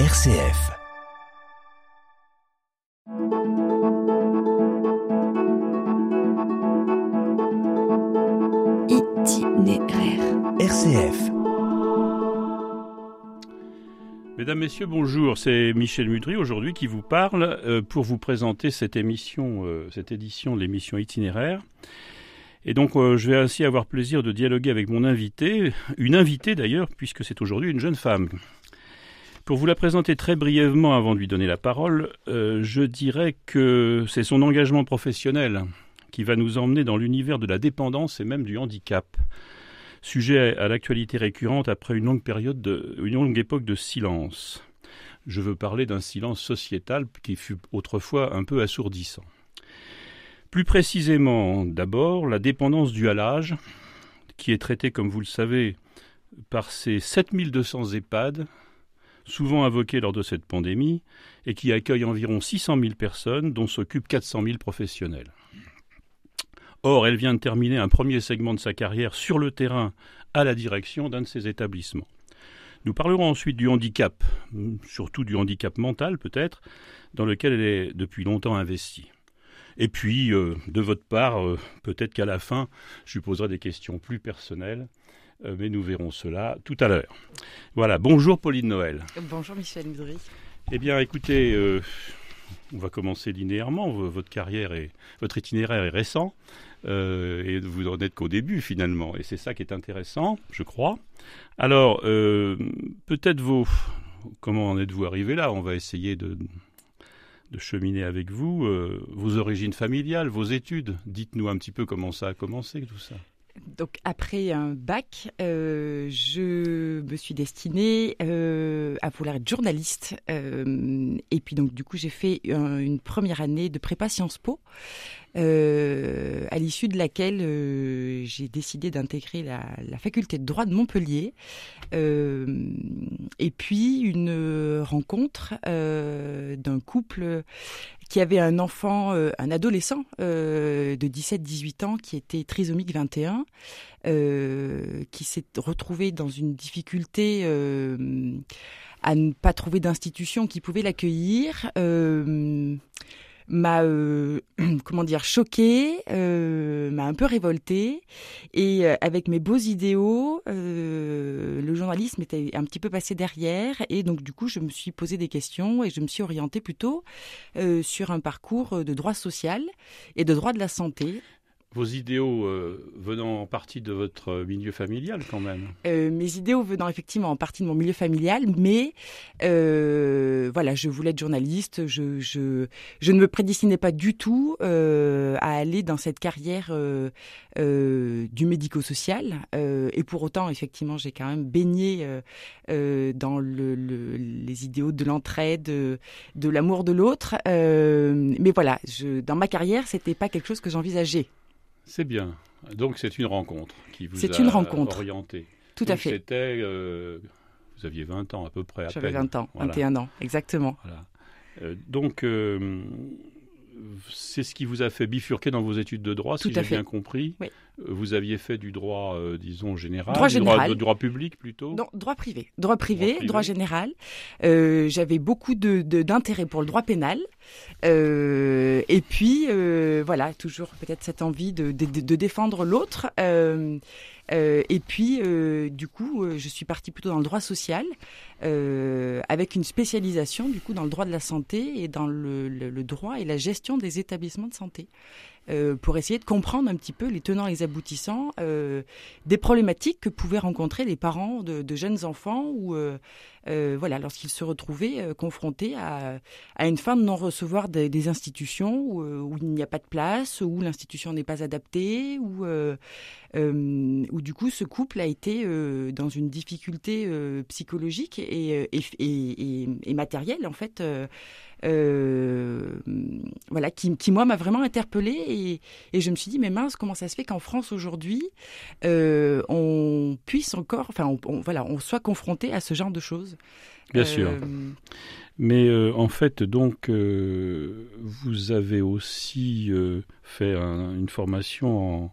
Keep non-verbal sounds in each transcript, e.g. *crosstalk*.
RCF. Itinéraire. RCF. Mesdames, Messieurs, bonjour. C'est Michel Mudry aujourd'hui qui vous parle euh, pour vous présenter cette émission, euh, cette édition de l'émission Itinéraire. Et donc, euh, je vais ainsi avoir plaisir de dialoguer avec mon invité, une invitée d'ailleurs, puisque c'est aujourd'hui une jeune femme. Pour vous la présenter très brièvement avant de lui donner la parole, euh, je dirais que c'est son engagement professionnel qui va nous emmener dans l'univers de la dépendance et même du handicap. Sujet à l'actualité récurrente après une longue période, de, une longue époque de silence. Je veux parler d'un silence sociétal qui fut autrefois un peu assourdissant. Plus précisément, d'abord, la dépendance due à l'âge, qui est traitée, comme vous le savez, par ces 7200 EHPAD souvent invoquée lors de cette pandémie, et qui accueille environ 600 000 personnes, dont s'occupent 400 000 professionnels. Or, elle vient de terminer un premier segment de sa carrière sur le terrain à la direction d'un de ces établissements. Nous parlerons ensuite du handicap, surtout du handicap mental peut-être, dans lequel elle est depuis longtemps investie. Et puis, euh, de votre part, euh, peut-être qu'à la fin, je lui poserai des questions plus personnelles mais nous verrons cela tout à l'heure. Voilà, bonjour Pauline Noël. Bonjour Michel Mudry. Eh bien, écoutez, euh, on va commencer linéairement. Votre carrière et votre itinéraire est récent euh, et vous n'en êtes qu'au début finalement. Et c'est ça qui est intéressant, je crois. Alors, euh, peut-être vos, comment en êtes-vous arrivé là? On va essayer de, de cheminer avec vous euh, vos origines familiales, vos études. Dites-nous un petit peu comment ça a commencé tout ça. Donc après un bac, euh, je me suis destinée euh, à vouloir être journaliste. Euh, et puis donc du coup j'ai fait un, une première année de prépa Sciences Po, euh, à l'issue de laquelle euh, j'ai décidé d'intégrer la, faculté de droit de Montpellier. Euh, et puis une rencontre d'un couple qui avait un enfant, un adolescent de 17-18 ans qui était trisomique 21, euh, qui s'est retrouvé dans une difficulté à ne pas trouver d'institution qui pouvait l'accueillir. M'a euh, *clears throat* comment dire choqué, euh, m'a un peu révolté et euh, avec mes beaux idéaux, le journalisme était un petit peu passé derrière. Et donc du coup je me suis posé des questions et je me suis orientée plutôt sur un parcours de droit social et de droit de la santé vos idéaux euh, venant en partie de votre milieu familial quand même euh, Mes idéaux venant effectivement en partie de mon milieu familial, mais euh, voilà, je voulais être journaliste, je, ne me prédestinais pas du tout à aller dans cette carrière du médico-social, et pour autant, effectivement, j'ai quand même baigné dans le, le, les idéaux de l'entraide, de, l'amour de l'autre, mais voilà, dans ma carrière, c'était pas quelque chose que j'envisageais. C'est bien. Donc c'est une rencontre qui vous C'est a une rencontre. orienté. Tout Donc, à fait. C'était, euh, vous aviez 20 ans à peu près. J'avais peine. 20 ans, Voilà. 21 ans, exactement. Voilà. Euh, donc euh, c'est ce qui vous a fait bifurquer dans vos études de droit, Tout si j'ai bien compris. Oui. Euh, Vous aviez fait du droit, euh, disons, général, Droit du général. droit, droit public plutôt? Non, droit privé. Droit privé, Droit général. Euh, J'avais beaucoup de- de- d'intérêt pour le droit pénal. Euh, et puis, voilà, toujours peut-être cette envie de, de, défendre l'autre. Et puis, du coup, je suis partie plutôt dans le droit social, euh, avec une spécialisation, du coup, dans le droit de la santé et dans le, droit et la gestion des établissements de santé. Euh, pour essayer de comprendre un petit peu les tenants et les aboutissants euh, des problématiques que pouvaient rencontrer les parents de, jeunes enfants ou voilà lorsqu'ils se retrouvaient confrontés à, à une fin de non recevoir des, institutions où, où il n'y a pas de place où l'institution n'est pas adaptée où où du coup ce couple a été dans une difficulté psychologique et, et, et, et, et matérielle en fait euh, euh, voilà qui, qui moi m'a vraiment interpellée et, et je me suis dit mais mince comment ça se fait qu'en France aujourd'hui euh, on puisse encore enfin on, on- voilà on soit confronté à ce genre de choses Bien sûr. Euh, Mais euh, en fait, donc, euh, vous avez aussi euh, fait un- une formation en,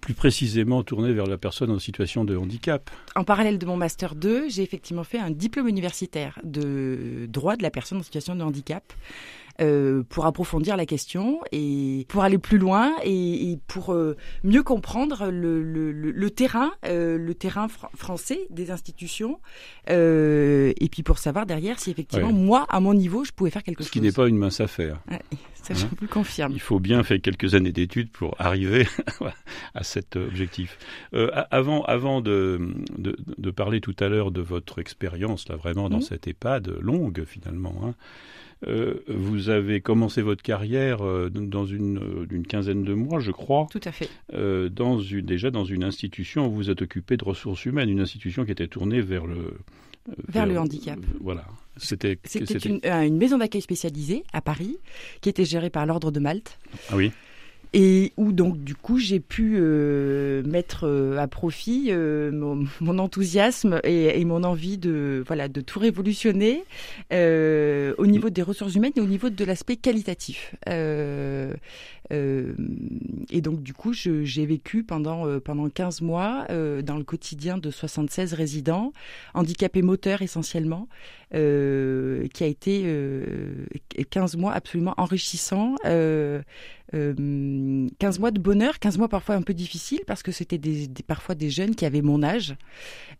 plus précisément tourné vers la personne en situation de handicap. En parallèle de mon master 2, j'ai effectivement fait un diplôme universitaire de droit de la personne en situation de handicap. Euh, pour approfondir la question et pour aller plus loin et, pour euh, mieux comprendre le, le, le, terrain, euh, le terrain français des institutions, et puis pour savoir derrière si effectivement moi, à mon niveau, je pouvais faire quelque chose. Ce qui n'est pas une mince affaire. *laughs* ça, je hein vous le confirme. Il faut bien faire quelques années d'études pour arriver *laughs* à cet objectif. avant, avant de, de, de, parler tout à l'heure de votre expérience là vraiment dans mmh. cette EHPAD longue finalement. Hein, euh, vous avez commencé votre carrière euh, dans une, euh, une, quinzaine de mois, je crois. Tout à fait. dans une, déjà dans une institution où vous êtes occupé de ressources humaines, une institution qui était tournée vers le vers, le handicap. voilà. C'était une, une, maison d'accueil spécialisée à Paris qui était gérée par l'Ordre de Malte. Ah oui et où donc du coup j'ai pu euh, mettre euh, à profit euh, mon, mon, enthousiasme et, et, mon envie de voilà de tout révolutionner au niveau des ressources humaines et au niveau de l'aspect qualitatif. Et donc du coup j'ai vécu pendant pendant 15 mois dans le quotidien de 76 résidents handicapés moteurs essentiellement euh, qui a été euh, 15 mois absolument enrichissants. Euh, 15 euh, mois de bonheur, 15 mois parfois un peu difficiles parce que c'était des, des, parfois des jeunes qui avaient mon âge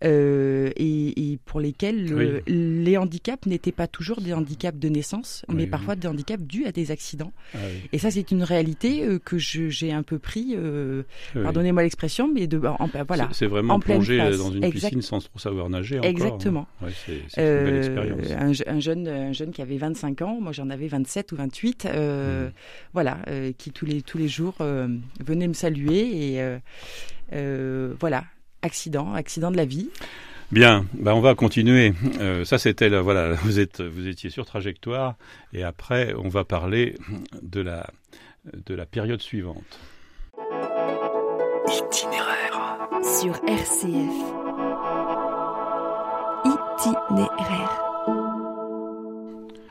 euh, et, et, pour lesquels les handicaps n'étaient pas toujours des handicaps de naissance, mais parfois des handicaps dus à des accidents. Ah et ça, c'est une réalité euh, que j'ai un peu pris, pardonnez-moi l'expression, mais de en, voilà. C'est vraiment plonger dans une piscine sans trop savoir nager. Encore, hein. Exactement. c'est une belle expérience. Un, un, jeune, un jeune qui avait 25 ans, moi j'en avais 27 ou 28, euh, mmh. voilà, euh, qui tous les, tous les jours euh, venait me saluer et euh, voilà, accident, accident de la vie. Bien, bah on va continuer. Euh, ça c'était voilà, *laughs* vous êtes vous étiez sur trajectoire et après on va parler de la de la période suivante. Itinéraire sur RCF. Itinéraire.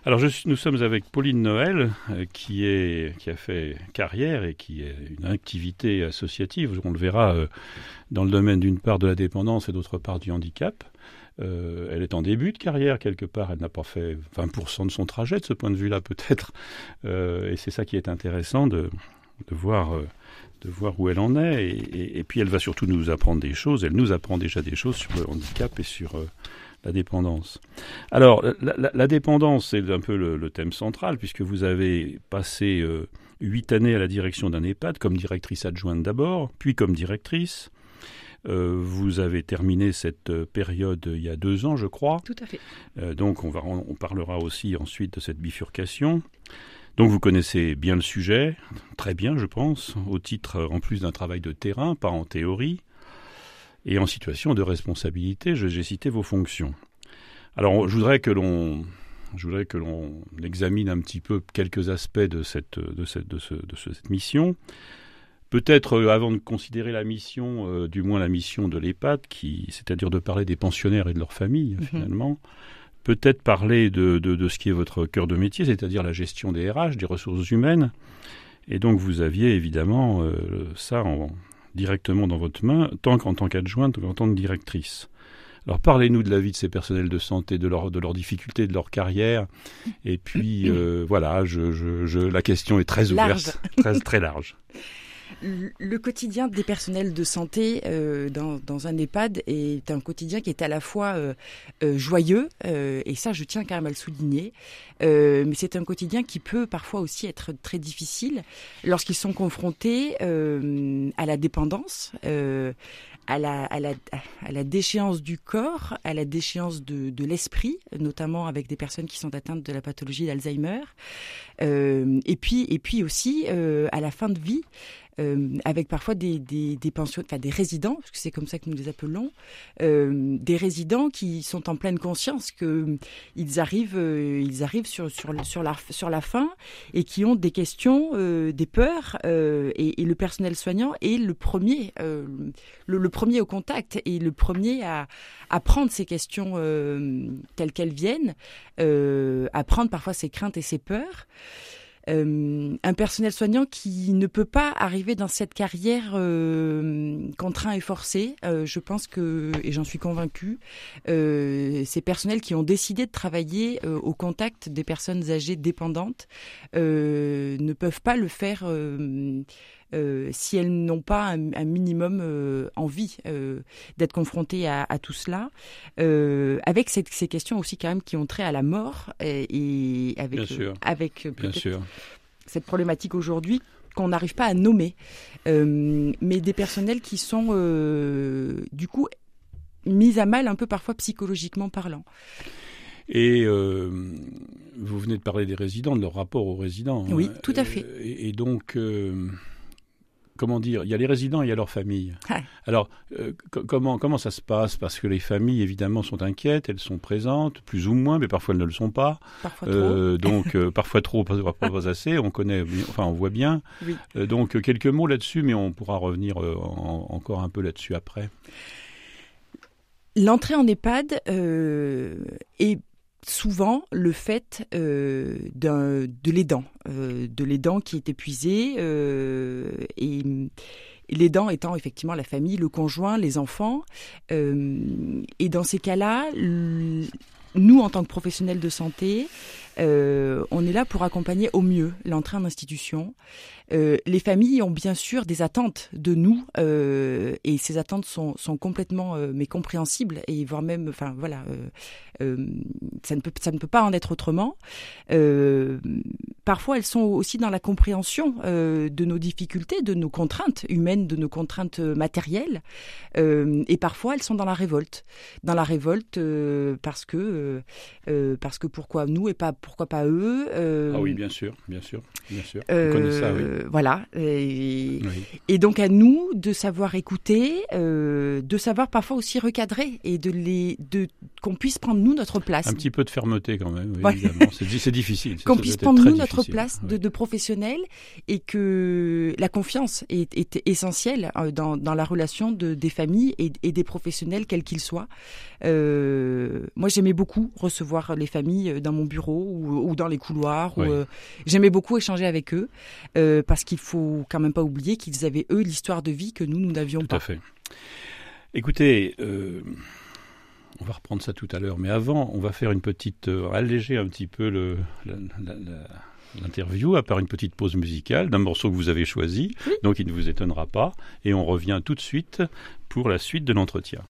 Alors nous sommes avec Pauline Noël, euh, qui, est, qui a fait carrière et qui est une activité associative, on le verra, euh, dans le domaine d'une part de la dépendance et d'autre part du handicap. Euh, elle est en début de carrière quelque part, elle n'a pas fait 20% de son trajet de ce point de vue-là peut-être, et c'est ça qui est intéressant de, de voir où elle en est. Et, puis elle va surtout nous apprendre des choses. Elle nous apprend déjà des choses sur le handicap et sur la dépendance. Alors, la, dépendance, c'est un peu le, thème central, puisque vous avez passé euh, huit années à la direction d'un EHPAD, comme directrice adjointe d'abord, puis comme directrice. Euh, vous avez terminé cette euh, période il y a deux ans, je crois. Tout à fait. donc, on, va, on parlera aussi ensuite de cette bifurcation. Donc vous connaissez bien le sujet, très bien je pense, au titre en plus d'un travail de terrain, pas en théorie et en situation de responsabilité, j'ai cité vos fonctions. Alors, je voudrais que l'on je voudrais que l'on examine un petit peu quelques aspects de cette, de cette, de ce, de cette mission. Peut-être euh, avant de considérer la mission, euh, du moins la mission de l'EHPAD, qui, c'est-à-dire de parler des pensionnaires et de leurs familles, mhm. finalement, peut-être parler de, de, de, ce qui est votre cœur de métier, c'est-à-dire la gestion des RH, des ressources humaines. Et donc vous aviez évidemment euh, ça en, directement dans votre main, tant qu'en tant qu'adjointe qu'en tant que directrice. Alors parlez-nous de la vie de ces personnels de santé, de, leur, de leurs difficultés, de leur carrière. Et puis euh, voilà, je, je, la question est très ouverte, très, très large. *laughs* Le quotidien des personnels de santé euh, dans, dans, un EHPAD est un quotidien qui est à la fois euh, euh, joyeux, et ça je tiens quand même à le souligner, mais c'est un quotidien qui peut parfois aussi être très difficile lorsqu'ils sont confrontés à la dépendance, à la, à, la, à la, déchéance du corps, à la déchéance de, de l'esprit, notamment avec des personnes qui sont atteintes de la pathologie d'Alzheimer, euh, et puis et puis aussi euh, à la fin de vie, euh, avec parfois des, des, des pensions, enfin des résidents, parce que c'est comme ça que nous les appelons, euh, des résidents qui sont en pleine conscience que ils arrivent, euh, ils arrivent sur, sur, sur, la, sur la fin et qui ont des questions, euh, des peurs, euh, et, et, le personnel soignant est le premier, le, le, premier au contact et le premier à, à prendre ces questions telles qu'elles viennent, à prendre parfois ses craintes et ses peurs. Euh, un personnel soignant qui ne peut pas arriver dans cette carrière euh, contraint et forcé. Euh, je pense que, et j'en suis convaincue, euh, ces personnels qui ont décidé de travailler au contact des personnes âgées dépendantes ne peuvent pas le faire. Euh, si elles n'ont pas un, un minimum euh, envie euh, d'être confrontées à, à tout cela, avec cette- ces questions aussi quand même qui ont trait à la mort et, et avec Bien sûr. avec Bien peut-être sûr. cette problématique aujourd'hui qu'on n'arrive pas à nommer, mais des personnels qui sont du coup mis à mal un peu parfois psychologiquement parlant. Et euh, vous venez de parler des résidents, de leur rapport aux résidents. Oui, hein. tout à fait. Et, et donc, euh, comment dire, il y a les résidents et il y a leurs familles. Ouais. Alors, euh, co- comment, comment ça se passe? Parce que les familles, évidemment, sont inquiètes, elles sont présentes, plus ou moins, mais parfois elles ne le sont pas. Parfois trop. Euh, *laughs* donc, *laughs* euh, parfois trop, parfois pas assez. On connaît, enfin, on voit bien. Oui. Donc, quelques mots là-dessus, mais on pourra revenir en- encore un peu là-dessus après. L'entrée en EHPAD est souvent le fait euh, de l'aidant, euh, de l'aidant qui est épuisé euh, et, et l'aidant étant effectivement la famille, le conjoint, les enfants. Et dans ces cas-là, nous, en tant que professionnels de santé, euh, on est là pour accompagner au mieux l'entrée en institution. Euh, les familles ont bien sûr des attentes de nous euh, et ces attentes sont, sont complètement mais compréhensibles et voire même, enfin voilà, ça ne peut ça ne peut pas en être autrement. Parfois, elles sont aussi dans la compréhension de nos difficultés, de nos contraintes humaines, de nos contraintes matérielles, et parfois elles sont dans la révolte, dans la révolte parce que parce que pourquoi nous et pas pourquoi pas eux. euh, Ah oui, bien sûr, bien sûr, bien sûr. euh, On connaît ça, oui. Voilà. Et, Oui. et donc à nous de savoir écouter, euh, de savoir parfois aussi recadrer et de les, de qu'on puisse prendre nous notre place. Un petit peu de fermeté quand même, oui, Ouais. évidemment. C'est difficile. qu'on puisse prendre nous notre difficile. place de, de professionnels et que la confiance est, est essentielle euh, dans, dans la relation de, des familles et, et des professionnels quels qu'ils soient. Euh, moi j'aimais beaucoup recevoir les familles dans mon bureau ou, ou dans les couloirs. Oui. euh, j'aimais beaucoup échanger avec eux euh, parce qu'il faut quand même pas oublier qu'ils avaient eux l'histoire de vie que nous nous n'avions Tout pas. à fait. Écoutez, euh, on va reprendre ça tout à l'heure, mais avant, on va faire une petite, euh, alléger un petit peu le, l'interview, à part une petite pause musicale d'un morceau que vous avez choisi, donc il ne vous étonnera pas, et on revient tout de suite pour la suite de l'entretien.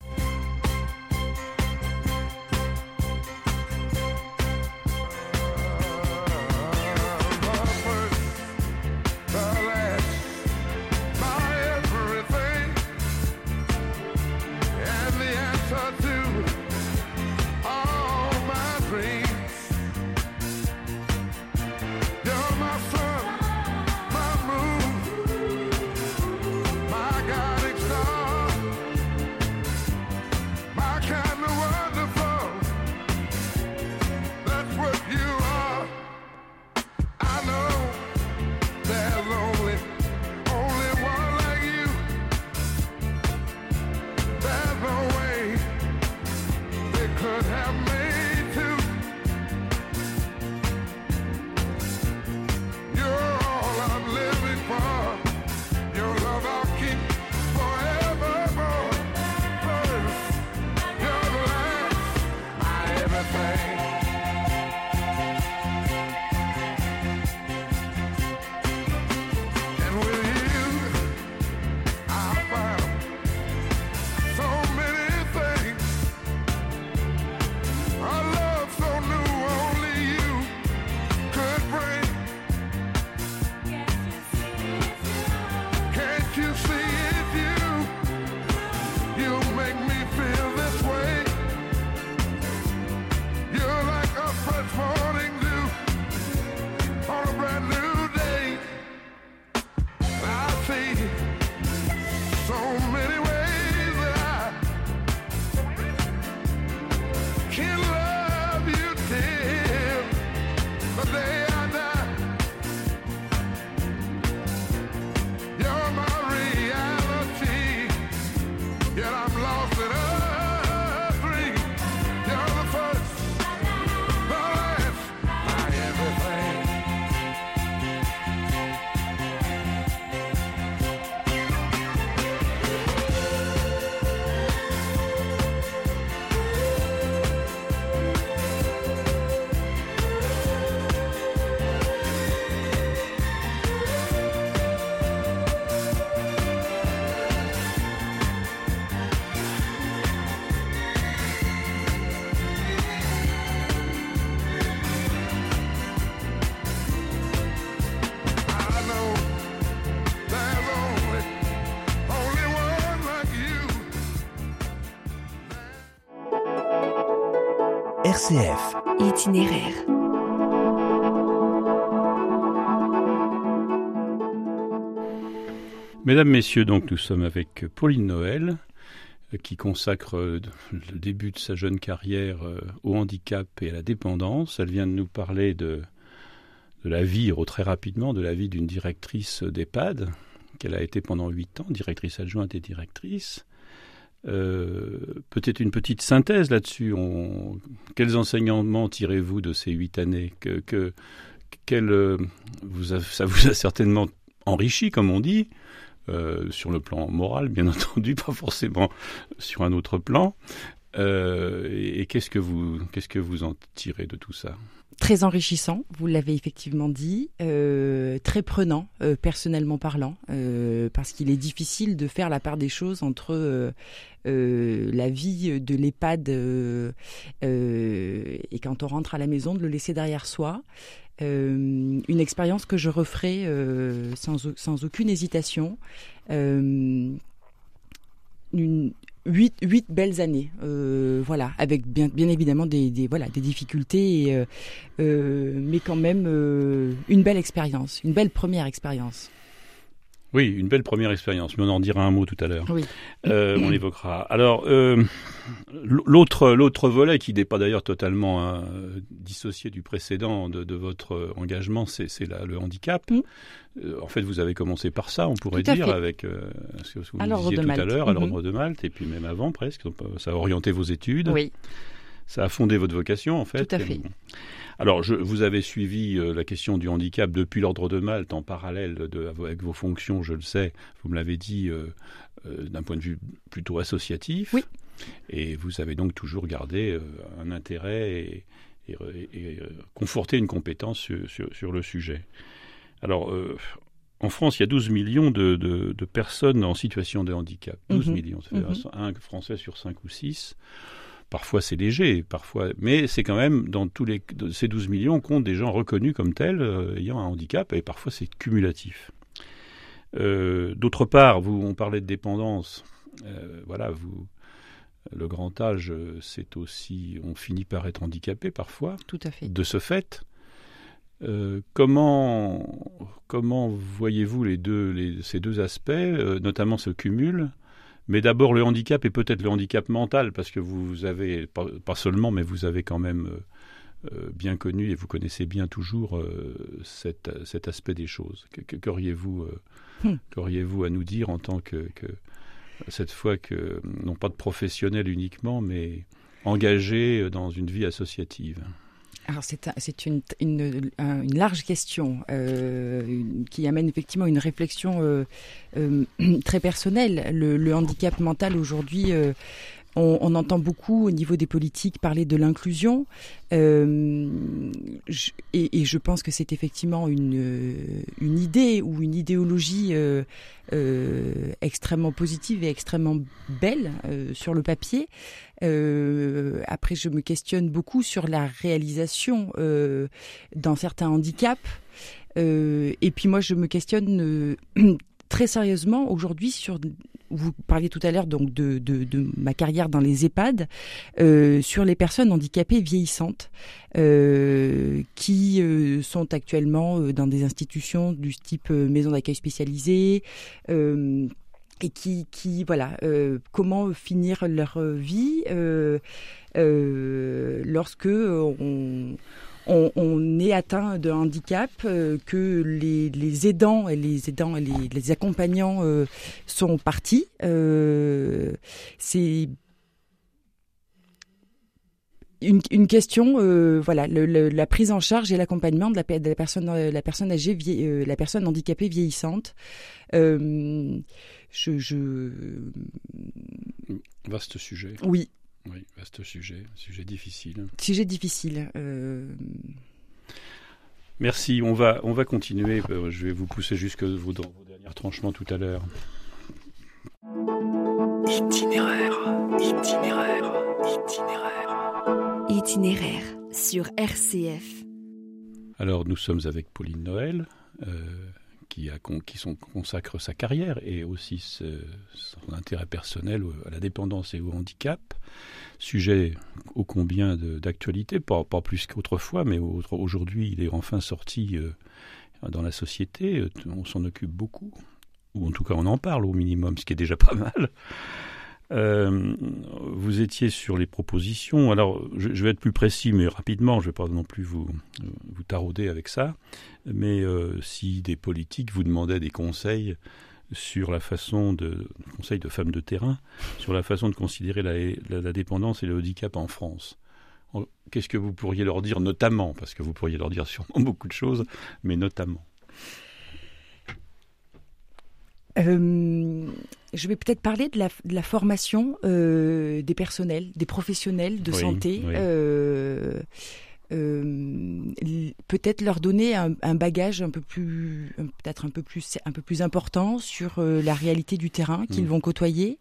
Mesdames, Messieurs, donc nous sommes avec Pauline Noël, euh, qui consacre euh, le début de sa jeune carrière euh, au handicap et à la dépendance. Elle vient de nous parler de, de la vie, oh, très rapidement, de la vie d'une directrice d'EHPAD, qu'elle a été pendant huit ans, directrice adjointe et directrice. Euh, Peut-être une petite synthèse là-dessus. On... Quels enseignements tirez-vous de ces huit années que, que, quel, euh, vous a- Ça vous a certainement enrichi, comme on dit, euh, sur le plan moral, bien *laughs* entendu, pas forcément sur un autre plan. Euh, et qu'est-ce que vous que vous en tirez de tout ça? Très enrichissant, vous l'avez effectivement dit, euh, très prenant, euh, personnellement parlant, parce qu'il est difficile de faire la part des choses entre la vie de l'EHPAD et quand on rentre à la maison, de le laisser derrière soi. Une expérience que je referai sans, sans aucune hésitation. Une, huit, huit belles années, euh, voilà, avec bien, bien évidemment des, voilà, des difficultés, euh, euh, mais quand même euh, une belle expérience, une belle première expérience. Oui, une belle première expérience, mais on en dira un mot tout à l'heure. Oui. Euh, on évoquera. Alors, euh, l'autre l'autre volet qui n'est pas d'ailleurs totalement hein, dissocié du précédent de, de votre engagement, c'est le handicap. Mm. Euh, en fait, vous avez commencé par ça, on pourrait dire, fait. avec euh, ce que vous À disiez tout à l'heure, à l'ordre de Malte, et puis même avant presque. Euh, Ça a orienté vos études. Oui, Ça a fondé votre vocation, en fait. Tout à fait. Alors, je, vous avez suivi euh, la question du handicap depuis l'ordre de Malte en parallèle de, avec vos fonctions, je le sais, vous me l'avez dit, euh, euh, d'un point de vue plutôt associatif. Oui. Et vous avez donc toujours gardé un intérêt et, et, et, conforté une compétence sur, sur, sur le sujet. Alors, en France, il y a 12 millions de, de, de personnes en situation de handicap. 12 Mhm. millions, ça fait Mhm. un Français sur 5 ou 6. Parfois c'est léger, parfois, mais c'est quand même dans tous les ces 12 millions compte des gens reconnus comme tels euh, ayant un handicap et parfois c'est cumulatif. Euh, D'autre part, vous on parlait de dépendance, Euh, voilà, vous le grand âge, c'est aussi on finit par être handicapé parfois tout à fait. de ce fait. euh, comment comment voyez-vous les deux les, ces deux aspects, euh, notamment ce cumul mais d'abord le handicap et peut-être le handicap mental, parce que vous avez, pas, pas seulement, mais vous avez quand même euh, euh, bien connu et vous connaissez bien toujours euh, cet, cet aspect des choses. Que- que- Qu'auriez-vous euh, Hmm. qu'auriez-vous à nous dire en tant que, que cette fois que, non pas de professionnel uniquement, mais engagé dans une vie associative? Alors c'est c'est une, une, un- une large question euh, qui amène effectivement une réflexion euh, euh, *clears throat* très personnelle. Le, handicap mental aujourd'hui, on, entend beaucoup au niveau des politiques parler de l'inclusion euh, et, je pense que c'est effectivement une, euh, une idée ou une idéologie euh, extrêmement positive et extrêmement belle sur le papier. Après, je me questionne beaucoup sur la réalisation dans certains handicaps. Et puis moi, je me questionne *clears throat* très sérieusement aujourd'hui sur. Vous parliez tout à l'heure donc de, de, ma carrière dans les EHPAD euh, sur les personnes handicapées vieillissantes euh, qui euh, sont actuellement dans des institutions du type maison d'accueil spécialisée. Et qui, qui voilà, comment finir leur vie lorsque on, on, on est atteint de handicap, euh, que les, les aidants et les aidants et les, les accompagnants euh, sont partis. Euh, c'est une, une question, euh, voilà, le, le- la prise en charge et l'accompagnement de la, pe- de la personne, euh, la personne âgée, vie- euh, la personne handicapée vieillissante. Je, je, Vaste sujet. oui, Oui, vaste sujet. Sujet difficile. sujet difficile. Euh, Merci. On va, on va continuer. Euh, Je vais vous pousser jusque vos, dans vos derniers tranchements tout à l'heure. Itinéraire, itinéraire, itinéraire. Itinéraire sur RCF. Alors, nous sommes avec Pauline Noël, euh, qui, sont, consacre sa carrière et aussi son intérêt personnel à la dépendance et au handicap. Sujet ô combien d'actualité, pas, plus qu'autrefois, mais au- aujourd'hui il est enfin sorti euh, dans la société. Euh, On s'en occupe beaucoup, ou en tout cas on en parle au minimum, ce qui est déjà pas *laughs* mal. Euh, vous étiez sur les propositions. Alors, je, vais être plus précis, mais rapidement. Je ne vais pas non plus vous, vous tarauder avec ça. Mais euh, si des politiques vous demandaient des conseils sur la façon de conseils de femmes de terrain sur la façon de considérer la, dépendance et le handicap en France. Qu'est-ce que vous pourriez leur dire notamment Parce que vous pourriez leur dire sûrement *laughs* beaucoup de choses, mais notamment? Euh, je vais peut-être parler de la, de la formation euh, des personnels, des professionnels de Oui, santé. oui. Euh, euh, peut-être leur donner un, un bagage un peu plus, peut-être un peu plus, un peu plus important sur la réalité du terrain qu'ils Mm. vont côtoyer.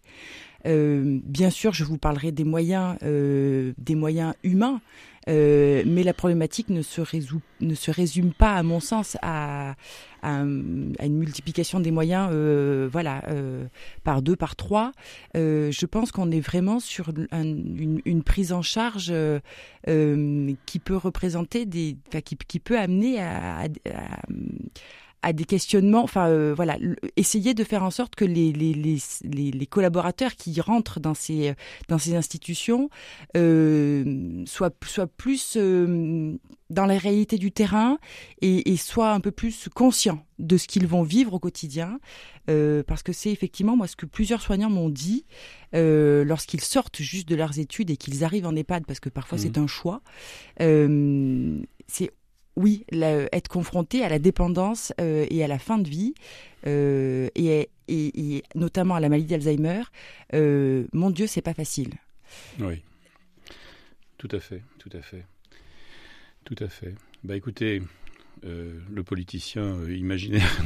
Euh, bien sûr, je vous parlerai des moyens, euh, des moyens humains, euh, mais la problématique ne se résout, ne se résume pas, à mon sens, à, à, un- à une multiplication des moyens, euh, voilà, euh, par deux, par trois. Je pense qu'on est vraiment sur un- une, une prise en charge qui peut représenter des, qui, qui peut amener à, à- à- des questionnements, enfin euh, voilà, essayer de faire en sorte que les, les, les, collaborateurs qui rentrent dans ces, dans ces institutions euh, soient, soient plus euh, dans la réalité du terrain et, et soient un peu plus conscients de ce qu'ils vont vivre au quotidien. Parce que c'est effectivement moi ce que plusieurs soignants m'ont dit lorsqu'ils sortent juste de leurs études et qu'ils arrivent en EHPAD, parce que parfois Mhm. c'est un choix. C'est oui, être confronté à la dépendance euh, et à la fin de vie, euh, et, notamment à la maladie d'Alzheimer, euh, mon Dieu, c'est pas facile. Oui. Tout à fait, tout à fait. Tout à fait. Bah écoutez, le politicien imaginaire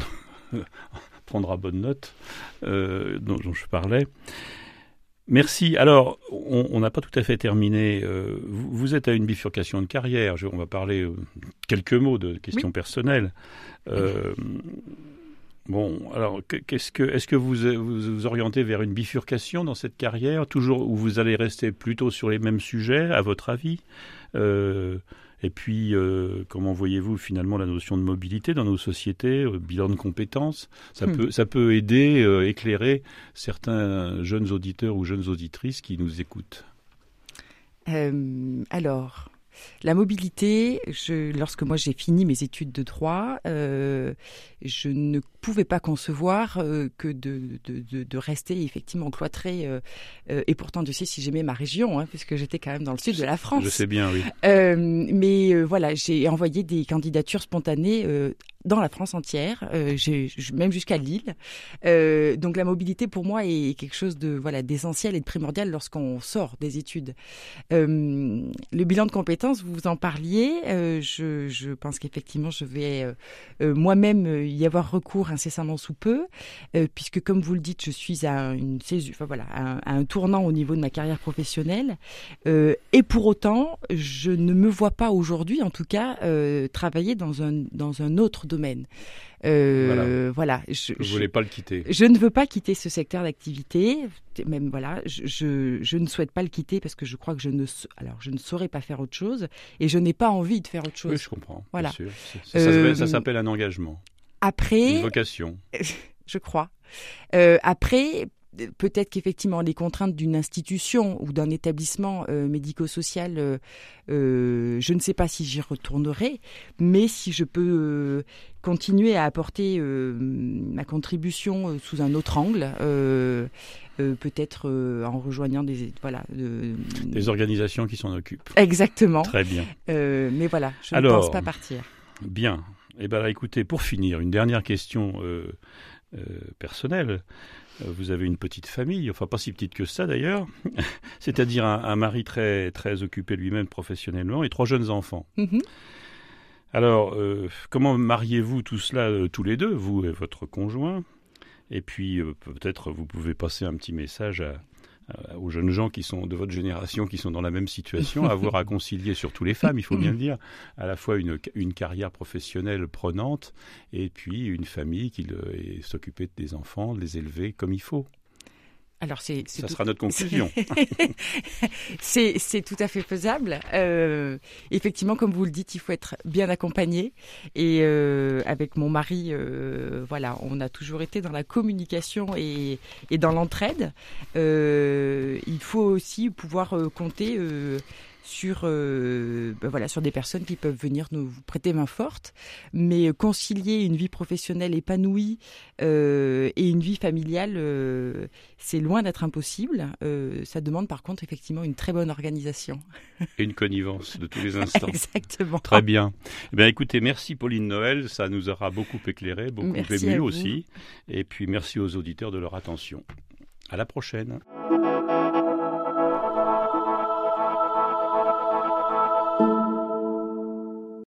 *laughs* prendra bonne note dont je parlais. Merci. Alors, on n'a pas tout à fait terminé. Euh, vous, vous êtes à une bifurcation de carrière. Je- on va parler euh, quelques mots de questions personnelles. Euh, Bon, alors que- qu'est-ce que est-ce que vous vous vous orientez vers une bifurcation dans cette carrière, toujours où vous allez rester plutôt sur les mêmes sujets, à votre avis? Et puis, euh, comment voyez-vous finalement la notion de mobilité dans nos sociétés, euh, bilan de compétences? Ça Hmm. peut ça peut aider, euh, éclairer certains jeunes auditeurs ou jeunes auditrices qui nous écoutent. Euh, alors, la mobilité, je, lorsque moi j'ai fini mes études de droit, euh, je ne pouvais pas concevoir euh, que de, de, de, de rester effectivement cloîtré. euh, et pourtant, Dieu sait si j'aimais ma région, hein, puisque j'étais quand même dans le sud de la France. Je sais bien, oui. Mais voilà, j'ai envoyé des candidatures spontanées dans la France entière, euh, même jusqu'à Lille. Euh, donc la mobilité pour moi est quelque chose de voilà d'essentiel et de primordial lorsqu'on sort des études. Euh, le bilan de compétences, vous en parliez. je, pense qu'effectivement, je vais moi-même y avoir recours incessamment sous peu, puisque comme vous le dites, je suis à un, à un tournant au niveau de ma carrière professionnelle. Et pour autant, je ne me vois pas aujourd'hui, en tout cas, travailler dans un dans un autre domaine. Euh, voilà. je, je- voulez pas le quitter. je ne veux pas quitter ce secteur d'activité, même voilà, je, je, je ne souhaite pas le quitter parce que je crois que je ne, alors je ne saurais pas faire autre chose et je n'ai pas envie de faire autre chose. Oui, je comprends. Voilà. Sûr. Ça, Euh, s'appelle- ça s'appelle un engagement, une Après, vocation. *laughs* je crois. Euh, après, peut-être qu'effectivement les contraintes d'une institution ou d'un établissement euh, médico-social, euh, euh, je ne sais pas si j'y retournerai, mais si je peux euh, continuer à apporter euh, ma contribution euh, sous un autre angle, euh, euh, peut-être euh, en rejoignant des voilà. euh, Des organisations qui s'en occupent. Exactement. Très bien. Euh, mais voilà, je ne pense pas partir. Bien. Eh bien, écoutez, pour finir, une dernière question euh, euh, personnelle. Euh, Vous avez une petite famille, enfin pas si petite que ça d'ailleurs, *laughs* c'est-à-dire un, un mari très très occupé lui-même professionnellement et trois jeunes enfants. Mhm. Alors, euh, comment mariez-vous tout cela euh, tous les deux, vous et votre conjoint? Et puis euh, peut-être vous pouvez passer un petit message à, aux jeunes gens qui sont de votre génération, qui sont dans la même situation, avoir à *laughs* concilier, surtout les femmes, il faut bien le dire, à la fois une, une carrière professionnelle prenante et puis une famille qui s'occuper des enfants, de les élever comme il faut. Alors c'est Ça tout- sera notre *laughs* conclusion. *laughs* c'est tout à fait faisable. Euh, effectivement, comme vous le dites, il faut être bien accompagné. Et euh, avec mon mari, euh, voilà, on a toujours été dans la communication et, et dans l'entraide. Euh, il faut aussi pouvoir euh, compter. Sur euh, ben voilà sur des personnes qui peuvent venir nous prêter main forte mais euh, concilier une vie professionnelle épanouie euh, et une vie familiale euh, c'est loin d'être impossible. Ça demande par contre effectivement une très bonne organisation. *laughs* Et une connivence de tous les *laughs* instants. Exactement. Très bien. Eh bien, écoutez, merci Pauline Noël, ça nous aura beaucoup éclairé, beaucoup ému aussi. Et puis merci aux auditeurs de leur attention. À la prochaine.